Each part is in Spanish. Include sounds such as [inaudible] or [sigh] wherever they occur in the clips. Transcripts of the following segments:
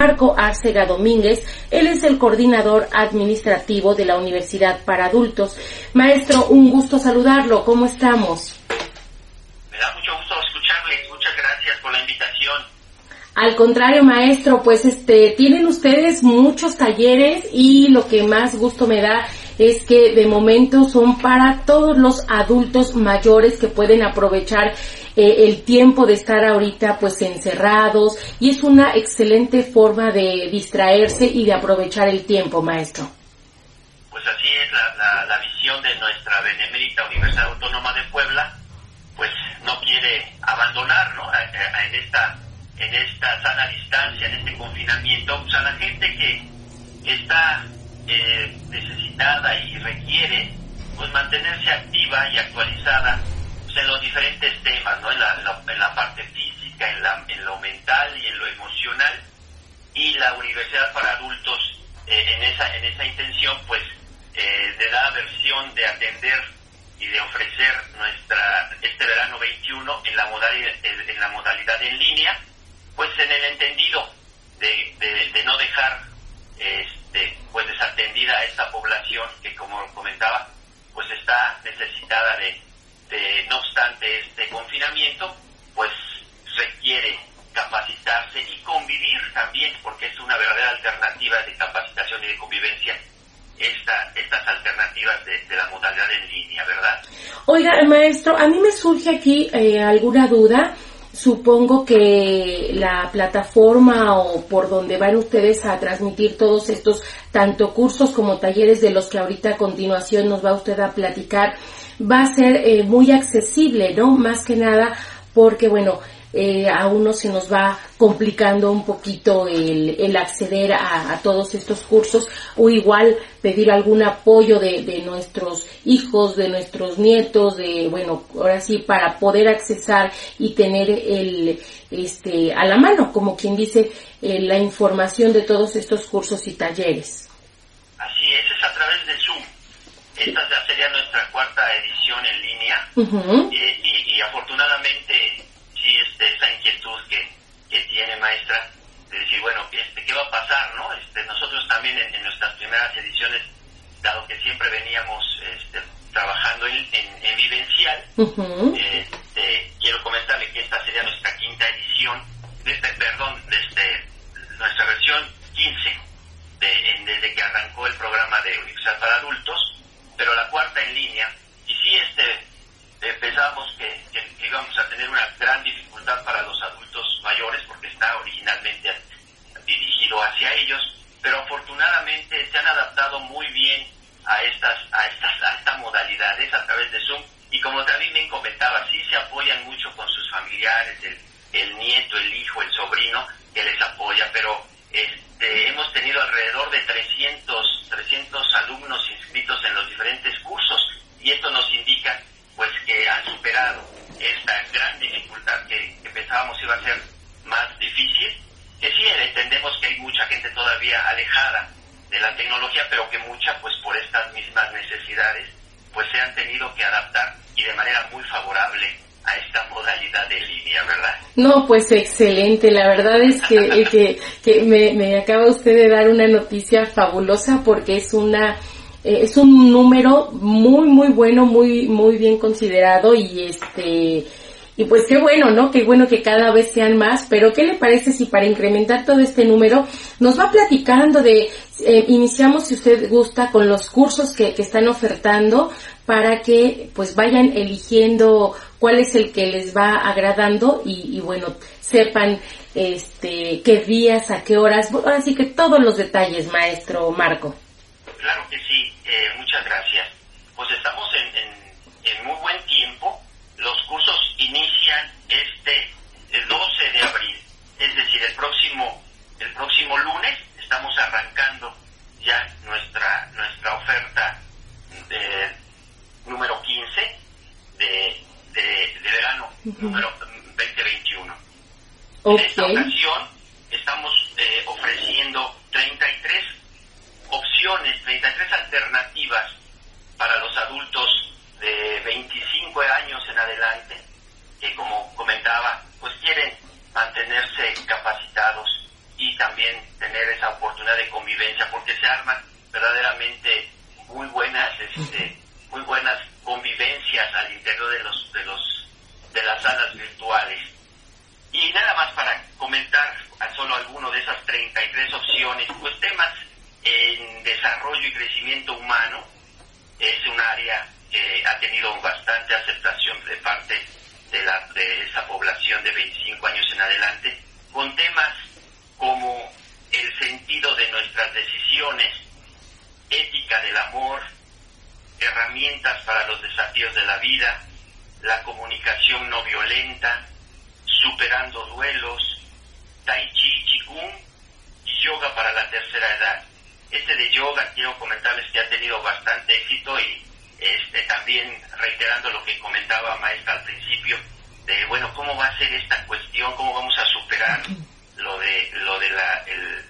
Marco Arcega Domínguez. Él es el coordinador administrativo de la Universidad para Adultos. Maestro, un gusto saludarlo. ¿Cómo estamos? Me da mucho gusto escucharle. Muchas gracias por la invitación. Al contrario, maestro, pues este tienen ustedes muchos talleres y lo que más gusto me da es que de momento son para todos los adultos mayores que pueden aprovechar eh, el tiempo de estar ahorita pues encerrados y es una excelente forma de distraerse y de aprovechar el tiempo, maestro. Pues así es la, la, visión de nuestra Benemérita Universidad Autónoma de Puebla, pues no quiere abandonar, ¿no? En esta, en esta sana distancia, en este confinamiento, pues a la gente que está eh, necesitada y requiere pues mantenerse activa y actualizada en los diferentes temas, ¿no? En la, en la, parte física, en, la, en, lo mental y en lo emocional. Y la Universidad para Adultos, eh, en, esa, en esa intención, pues, eh, le da versión de atender y de ofrecer nuestra este verano 21 en la modalidad, en la modalidad en línea, pues en el entendido de, de, no dejar este, pues desatendida a esta población que, como comentaba, pues está necesitada de, no obstante este confinamiento, pues requiere capacitarse y convivir también, porque es una verdadera alternativa de capacitación y de convivencia esta, estas alternativas de, la modalidad en línea, ¿verdad? Oiga, maestro, a mí me surge aquí eh, alguna duda. Supongo que la plataforma o por donde van ustedes a transmitir todos estos, tanto cursos como talleres de los que ahorita a continuación nos va usted a platicar, va a ser eh, muy accesible, ¿no? Más que nada porque, bueno, eh, a uno se nos va complicando un poquito el, el acceder a, todos estos cursos o igual pedir algún apoyo de, de, nuestros hijos, de nuestros nietos, de, bueno, ahora sí, para poder accesar y tener el, este, a la mano, como quien dice, eh, la información de todos estos cursos y talleres. Así es, es a través de Zoom. Esta ya sería nuestra cuarta edición en línea. Y, y, afortunadamente sí este, esta inquietud que, que tiene maestra de decir, bueno, este, ¿qué va a pasar? no este, Nosotros también en, nuestras primeras ediciones, dado que siempre veníamos este, trabajando en, en, vivencial, quiero comentarle que esta sería nuestra quinta edición, de este, perdón, desde nuestra versión 15, de, desde que arrancó el programa de Universidad para Adultos, pero la cuarta en línea, y sí este, pensábamos que, íbamos a tener una gran dificultad para los adultos mayores porque está originalmente dirigido hacia ellos, pero afortunadamente se han adaptado muy bien a estas, a estas, a estas modalidades a través de Zoom y como también me comentaba, sí se apoyan mucho con sus familiares, el, el nieto, el hijo, el sobrino que les apoya, pero este, hemos tenido alrededor de 300, 300 alumnos inscritos en los diferentes cursos y esto nos indica pues que han superado esta gran dificultad que, pensábamos iba a ser más difícil, que sí entendemos que hay mucha gente todavía alejada de la tecnología, pero que mucha pues por estas mismas necesidades pues se han tenido que adaptar y de manera muy favorable a esta modalidad de línea, ¿verdad? No, pues excelente. La verdad es que, que, que me, me, acaba usted de dar una noticia fabulosa porque es una eh, es un número muy muy bueno, muy muy bien considerado y este y pues qué bueno, ¿no? Qué bueno que cada vez sean más, pero ¿qué le parece si para incrementar todo este número nos va platicando de, eh, iniciamos si usted gusta con los cursos que, que están ofertando para que pues vayan eligiendo cuál es el que les va agradando y, bueno, sepan este qué días, a qué horas, así que todos los detalles, maestro Marco. Claro que sí, eh, muchas gracias. Pues estamos en, en, muy buen tiempo. Los cursos inician este el 12 de abril, es decir, el próximo el próximo lunes estamos arrancando ya nuestra nuestra oferta de número 15 de de, verano, número 2021. En esta ocasión estamos eh, ofreciendo 33 opciones, 33 alternativas para los adultos de 25 años en adelante, que como comentaba, pues quieren mantenerse capacitados tener esa oportunidad de convivencia, porque se arman verdaderamente muy buenas, este, muy buenas convivencias al interior de los, de los, de las salas virtuales. Y nada más para comentar solo alguno de esas 33 opciones, pues temas en desarrollo y crecimiento humano es un área que ha tenido bastante aceptación de parte de, la, de esa población de 25 años en adelante, con temas como el sentido de nuestras decisiones, ética del amor, herramientas para los desafíos de la vida, la comunicación no violenta, superando duelos, tai chi, chikung y yoga para la tercera edad. Este de yoga quiero comentarles que ha tenido bastante éxito y este también reiterando lo que comentaba maestra al principio de bueno cómo va a ser esta cuestión, cómo vamos a superar lo de lo de la,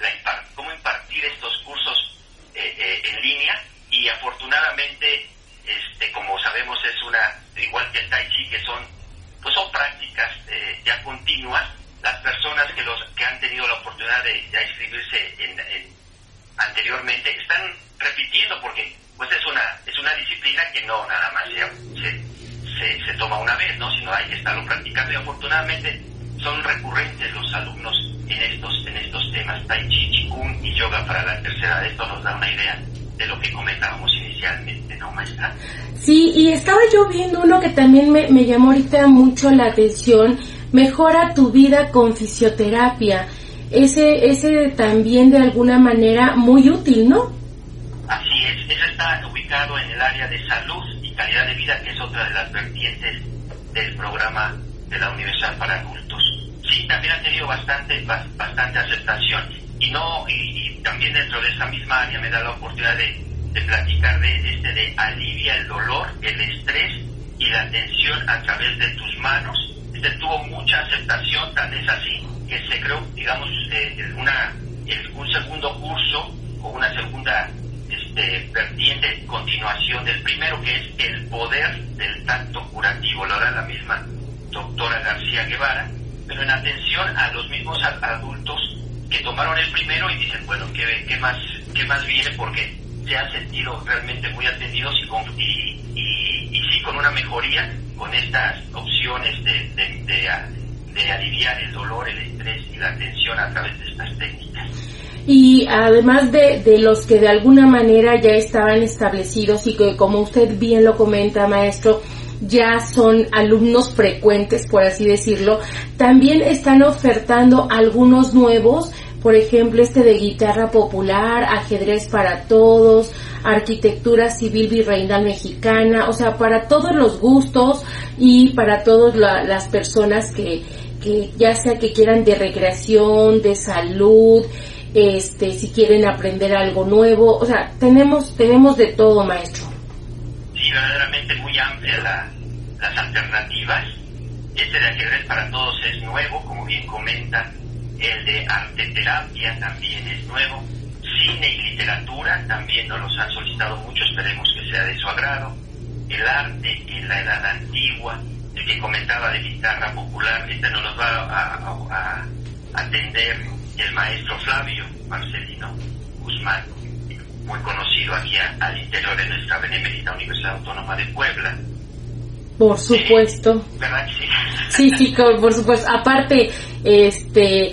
la cómo impartir estos cursos eh, eh, en línea y afortunadamente este como sabemos es una igual que el tai chi que son pues son prácticas eh, ya continuas las personas que los que han tenido la oportunidad de, inscribirse en, anteriormente están repitiendo porque pues es una es una disciplina que no nada más se, se, toma una vez no sino hay que estarlo practicando y afortunadamente son recurrentes los alumnos en estos en estos temas tai chi chikung y yoga para la tercera esto nos da una idea de lo que comentábamos inicialmente, ¿no? Sí, y estaba yo viendo uno que también me, me llamó ahorita mucho la atención, mejora tu vida con fisioterapia. Ese, ese también de alguna manera muy útil, ¿no? Así es, eso está ubicado en el área de salud y calidad de vida, que es otra de las vertientes del programa de la Universidad para Adultos. Sí, también ha tenido bastante, bastante aceptación y no y, también dentro de esa misma área me da la oportunidad de, de platicar de este de alivia el dolor, el estrés y la tensión a través de tus manos. Este tuvo mucha aceptación, tan es así que se creó, digamos, eh, una, un segundo curso o una segunda este, vertiente, continuación del primero, que es el poder del tacto curativo. Lo hará la misma doctora García Guevara, pero en atención a los mismos adultos que tomaron el primero y dicen, bueno, ¿qué, qué, más, qué más viene? Porque se han sentido realmente muy atendidos y, con, y, y, sí con una mejoría con estas opciones de, de, aliviar el dolor, el estrés y la tensión a través de estas técnicas. Y además de, de los que de alguna manera ya estaban establecidos y que como usted bien lo comenta, maestro, ya son alumnos frecuentes, por así decirlo, también están ofertando algunos nuevos, por ejemplo, este de guitarra popular, ajedrez para todos, arquitectura civil virreinal mexicana, o sea, para todos los gustos y para todas las personas que, que ya sea que quieran de recreación, de salud, este, si quieren aprender algo nuevo, o sea, tenemos, tenemos de todo, maestro sí, verdaderamente muy amplia las alternativas. Este de ajedrez para todos es nuevo, como bien comenta. El de arte terapia también es nuevo. Cine y literatura también nos los han solicitado mucho, esperemos que sea de su agrado. El arte en la edad antigua, el que comentaba de guitarra popular, este nos los va a, atender el maestro Flavio Marcelino Guzmán muy conocido aquí al interior de nuestra benemérita Universidad Autónoma de Puebla. Por supuesto. ¿Verdad sí? Sí, por supuesto. Aparte, este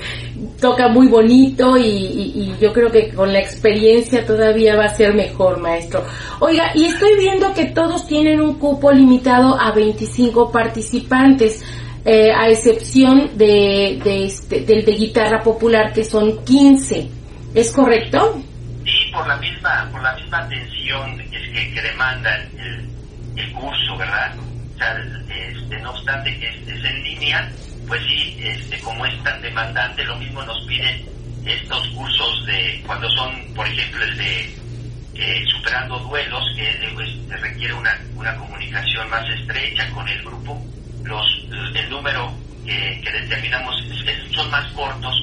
toca muy bonito y, yo creo que con la experiencia todavía va a ser mejor, maestro. Oiga, y estoy viendo que todos tienen un cupo limitado a 25 participantes, eh, a excepción de, de este, del de guitarra popular, que son 15. ¿Es correcto? Sí, por la misma, por la misma atención que, que demanda el, el, curso, ¿verdad? Este, no obstante que es, en línea, pues sí, este, como es tan demandante, lo mismo nos piden estos cursos de, cuando son, por ejemplo, el de eh, superando duelos, que pues, requiere una, una comunicación más estrecha con el grupo, los, el número que determinamos son más cortos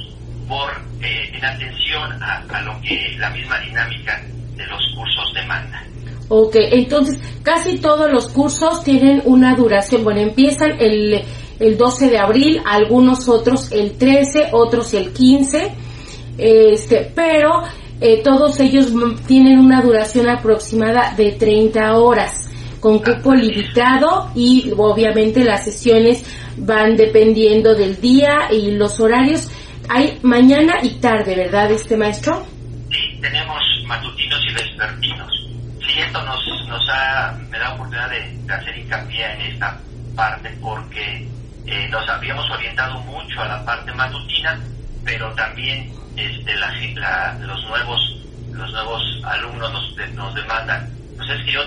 por eh, en atención a, lo que la misma dinámica de los cursos demanda. Ok, entonces casi todos los cursos tienen una duración, bueno, empiezan el, el 12 de abril, algunos otros el 13, otros el 15, este, pero eh, todos ellos tienen una duración aproximada de 30 horas con cupo limitado y obviamente las sesiones van dependiendo del día y los horarios. Hay mañana y tarde, ¿verdad, este maestro? Sí, tenemos matutinos y vespertinos. Esto nos, nos ha, me da oportunidad de, hacer hincapié en esta parte porque eh, nos habíamos orientado mucho a la parte matutina, pero también este, la, los nuevos los nuevos alumnos nos, nos demandan, pues es que yo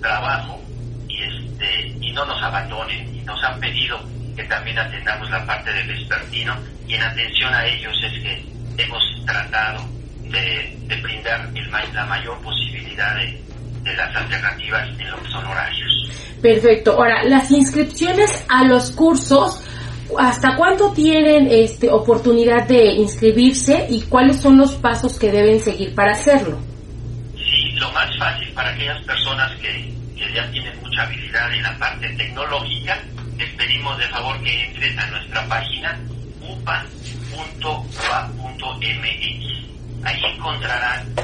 trabajo y este y no nos abandonen y nos han pedido que también atendamos la parte del vespertino y en atención a ellos es que hemos tratado de, de brindar el, la mayor posibilidad de, de las alternativas en lo que son horarios. Perfecto. Ahora, las inscripciones a los cursos ¿Hasta cuánto tienen este, oportunidad de inscribirse y cuáles son los pasos que deben seguir para hacerlo? Sí, lo más fácil para aquellas personas que, que ya tienen mucha habilidad en la parte tecnológica, les pedimos de favor que entren a nuestra página upa.ua.mx. Ahí encontrarán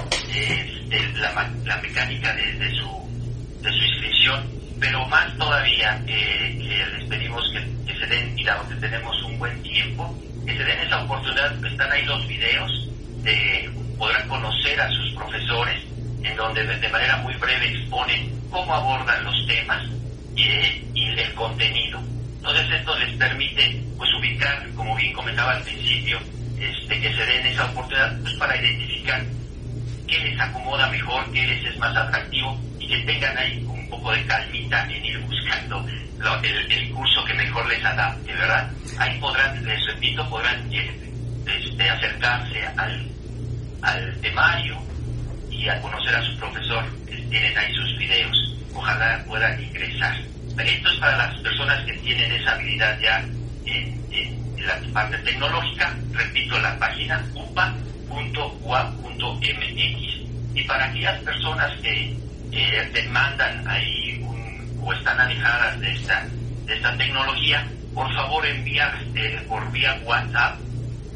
la, la, mecánica de, su, de su inscripción, pero más todavía eh, les pedimos que se den, y donde tenemos un buen tiempo, que se den esa oportunidad, están ahí los videos, de, podrán conocer a sus profesores, en donde de manera muy breve exponen cómo abordan los temas y, el contenido. Entonces esto les permite pues ubicar, como bien comentaba al principio, este, que se den esa oportunidad pues, para identificar qué les acomoda mejor, qué les es más atractivo y que tengan ahí un poco de calmita en ir buscando el, curso que mejor les adapte, ¿verdad? Ahí podrán, les repito, podrán este, acercarse al, al temario y a conocer a su profesor, que tienen ahí sus videos. Ojalá puedan ingresar. Esto es para las personas que tienen esa habilidad ya en, la parte tecnológica. Repito, la página upa.ua.mx. Y para aquellas personas que eh, demandan ahí o están alejadas de esta, de esta tecnología, por favor enviar eh, por vía WhatsApp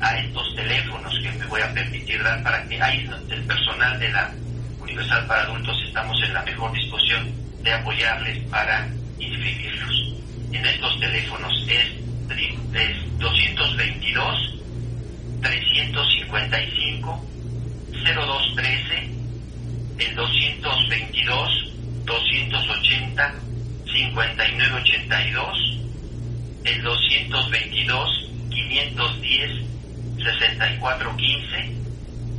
a estos teléfonos que me voy a permitir dar para que ahí el personal de la Universal para Adultos estamos en la mejor disposición de apoyarles para inscribirlos. En estos teléfonos es 355 0213 el 222 280 5982, el 222 510 6415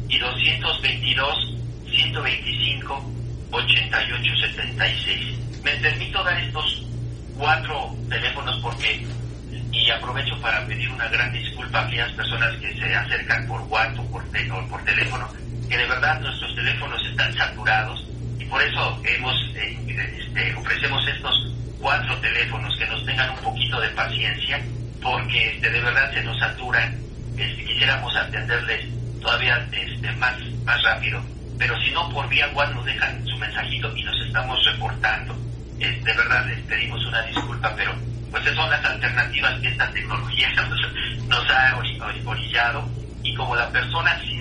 y 222 125 8876. Me permito dar estos cuatro teléfonos porque y aprovecho para pedir una gran disculpa a aquellas personas que se acercan por WhatsApp o por, por teléfono, que de verdad nuestros teléfonos están saturados y por eso hemos eh, este, ofrecemos estos cuatro teléfonos que nos tengan un poquito de paciencia porque este, de verdad se nos saturan. Este, quisiéramos atenderles todavía este, más, más rápido pero si no por vía WhatsApp nos dejan su mensajito y nos estamos reportando. De verdad les pedimos una disculpa pero pues esas son las alternativas que esta tecnología [laughs] nos, ha orillado y como la persona sí,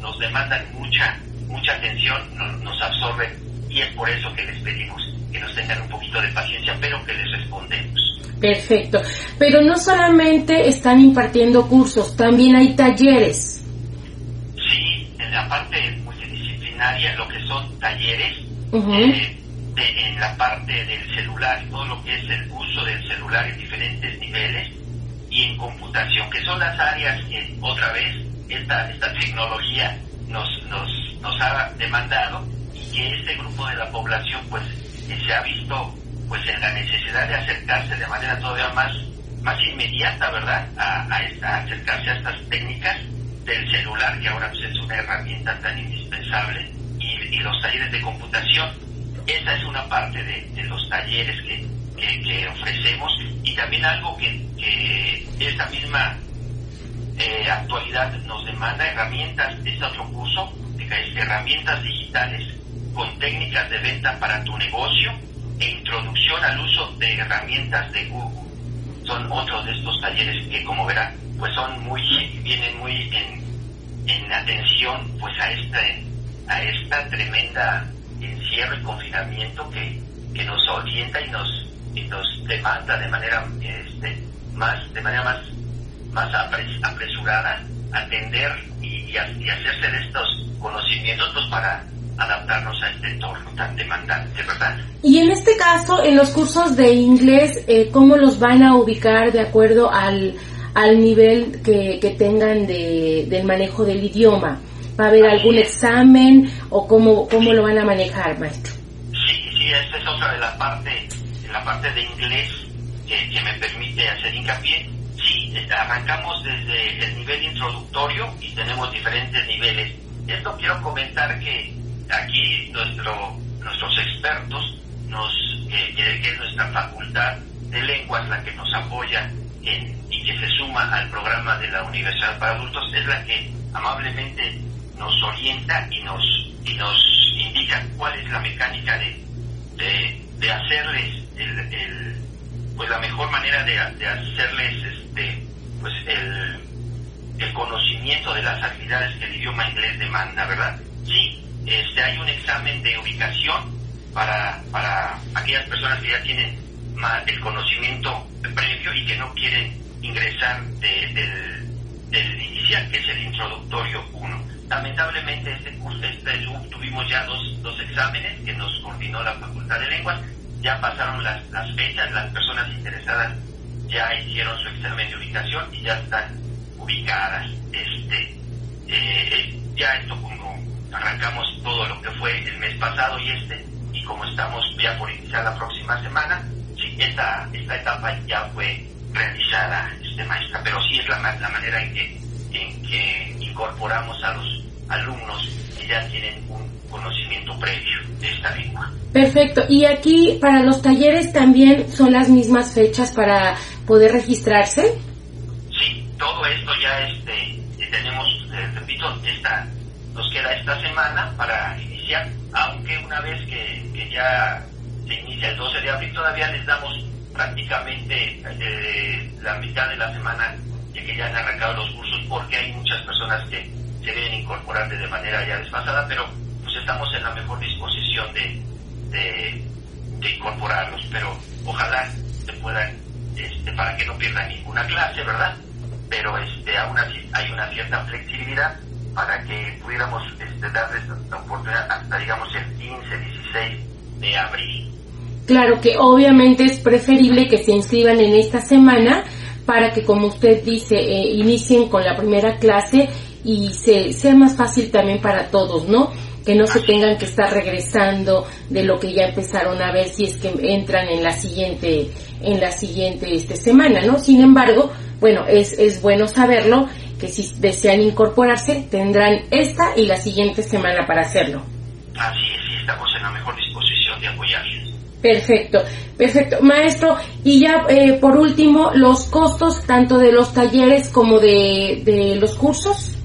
nos demandan mucha mucha atención nos, nos absorben y es por eso que les pedimos que nos tengan un poquito de paciencia, pero que les respondemos. Perfecto. Pero no solamente están impartiendo cursos, también hay talleres. Sí, en la parte multidisciplinaria, lo que son talleres, eh, en la parte del celular, todo lo que es el uso del celular en diferentes niveles, y en computación, que son las áreas que otra vez esta, esta tecnología nos, nos, nos ha demandado que este grupo de la población pues se ha visto pues en la necesidad de acercarse de manera todavía más más inmediata, ¿verdad? A, acercarse a estas técnicas del celular, que ahora pues, es una herramienta tan indispensable, y, los talleres de computación. Esa es una parte de, los talleres que, que, ofrecemos y también algo que, que esta misma eh, actualidad nos demanda, herramientas, es otro curso, es herramientas digitales con técnicas de venta para tu negocio e introducción al uso de herramientas de Google. Son otros de estos talleres que, como verán, pues son muy, vienen muy en, en atención pues a este a esta tremenda encierro y confinamiento que, que nos orienta y nos y nos demanda de manera este, más de manera más más apresurada atender y, y, hacerse de estos conocimientos pues, para adaptarnos a este entorno tan demandante, ¿verdad? Y en este caso, en los cursos de inglés, eh, ¿cómo los van a ubicar de acuerdo al, al nivel que, que tengan de, del manejo del idioma? ¿Va a haber algún examen o cómo, cómo lo van a manejar, maestro? Sí, sí, esta es otra de la parte, de la parte de inglés que, que me permite hacer hincapié. Sí, arrancamos desde el nivel introductorio y tenemos diferentes niveles. Esto quiero comentar que aquí nuestro, nuestros expertos, nos, que, que es nuestra facultad de lenguas la que nos apoya en, y que se suma al programa de la Universidad para Adultos, es la que amablemente nos orienta y nos, y nos indica cuál es la mecánica de, de, hacerles el, el, pues la mejor manera de, de hacerles este pues el, el conocimiento de las habilidades que el idioma inglés demanda, ¿verdad? Sí, este, hay un examen de ubicación para, para aquellas personas que ya tienen el conocimiento previo y que no quieren ingresar del, del inicial, que es el introductorio 1. Lamentablemente este curso, este, tuvimos ya dos, dos exámenes que nos coordinó la Facultad de Lenguas, ya pasaron las, las fechas, las personas interesadas ya hicieron su examen de ubicación y ya están ubicadas. Este, eh, eh, ya esto como arrancamos todo lo que fue el mes pasado y este, y como estamos ya por iniciar la próxima semana, esta, esta etapa ya fue realizada, este maestra, pero sí es la, la manera en que, en que incorporamos a los alumnos que ya tienen un conocimiento previo de esta lengua. Perfecto. Y aquí para los talleres también son las mismas fechas para poder registrarse. Sí, todo esto ya este tenemos, eh, repito, esta nos queda esta semana para iniciar, aunque una vez que, que ya se inicia el 12 de abril todavía les damos prácticamente eh, la mitad de la semana ya que ya han arrancado los cursos porque hay muchas personas que se deben incorporar de manera ya desfasada, pero pues estamos en la mejor disposición de, de, incorporarlos, pero ojalá se puedan, este, para que no pierdan ninguna clase, ¿verdad? Pero este, aún así hay una cierta flexibilidad para que pudiéramos este, darles la oportunidad hasta, digamos, el 15, 16 de abril. Claro que obviamente es preferible que se inscriban en esta semana para que, como usted dice, eh, inicien con la primera clase y se, sea más fácil también para todos, ¿no? Que no se tengan que estar regresando de lo que ya empezaron a ver si es que entran en la siguiente, en la siguiente este, semana, ¿no? Sin embargo, bueno, es, es bueno saberlo que si desean incorporarse tendrán esta y la siguiente semana para hacerlo. Así es, estamos en la mejor disposición de apoyarles. Perfecto, perfecto. Maestro, y ya eh, por último, los costos tanto de los talleres como de, de los cursos.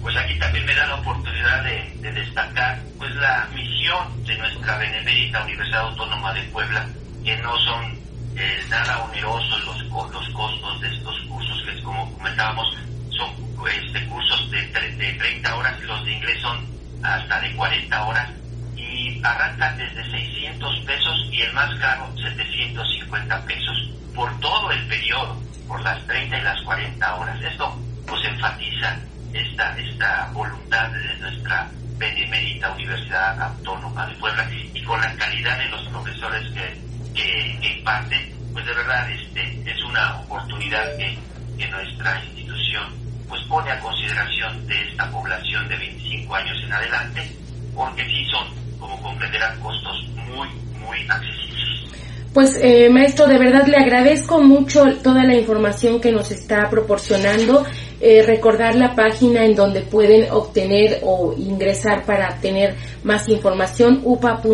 Pues aquí también me da la oportunidad de, de destacar pues la misión de nuestra benemérita Universidad Autónoma de Puebla, que no son eh, nada onerosos los, los costos de estos cursos, que como comentábamos, son este, cursos de, de 30 horas, los de inglés son hasta de 40 horas arrancan desde 600 pesos y el más caro 750 pesos por todo el periodo, por las 30 y las 40 horas. Esto pues enfatiza esta, esta voluntad de nuestra benemérita Universidad Autónoma de Puebla y con la calidad de los profesores que, que, que imparten, pues de verdad este, es una oportunidad que, que nuestra institución pues pone a consideración de esta población de 25 años en adelante, porque sí son, como comprenderán, costos muy, muy accesibles. Pues eh, maestro, de verdad le agradezco mucho toda la información que nos está proporcionando. Eh, recordar la página en donde pueden obtener o ingresar para tener más información, upa.wa.mx.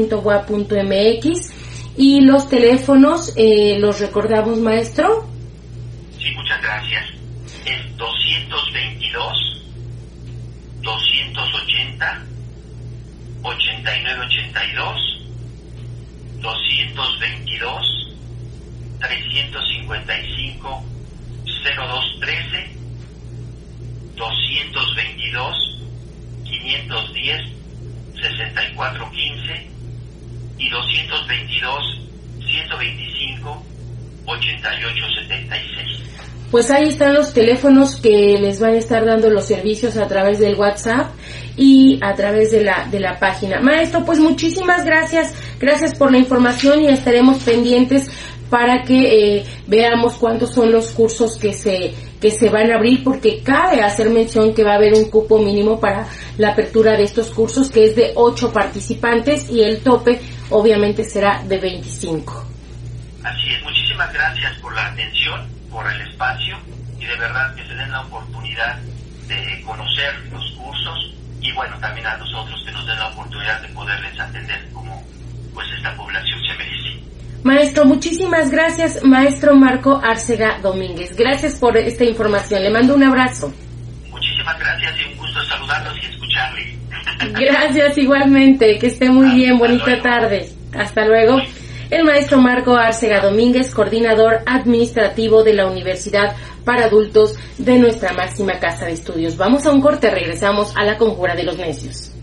Y los teléfonos, eh, ¿los recordamos, maestro? Sí, muchas gracias. Es 222 8982 222 355 0213 222 510 6415 y 222 125 8876. Pues ahí están los teléfonos que les van a estar dando los servicios a través del WhatsApp y a través de la, de la página. Maestro, pues muchísimas gracias, gracias por la información y estaremos pendientes para que eh, veamos cuántos son los cursos que se que se van a abrir porque cabe hacer mención que va a haber un cupo mínimo para la apertura de estos cursos que es de 8 participantes y el tope obviamente será de 25. Así es, muchísimas gracias por la atención, por el espacio y de verdad que se den la oportunidad de conocer los cursos y bueno, también a nosotros que nos den la oportunidad de poderles atender como pues esta población se merece. Maestro, muchísimas gracias, maestro Marco Arcega Domínguez. Gracias por esta información. Le mando un abrazo. Muchísimas gracias y un gusto saludarlos y escucharle. Gracias igualmente. Que esté muy bien. Bonita tarde. Hasta luego. El maestro Marco Arcega Domínguez, coordinador administrativo de la Universidad para Adultos de nuestra máxima casa de estudios. Vamos a un corte, regresamos a la conjura de los necios.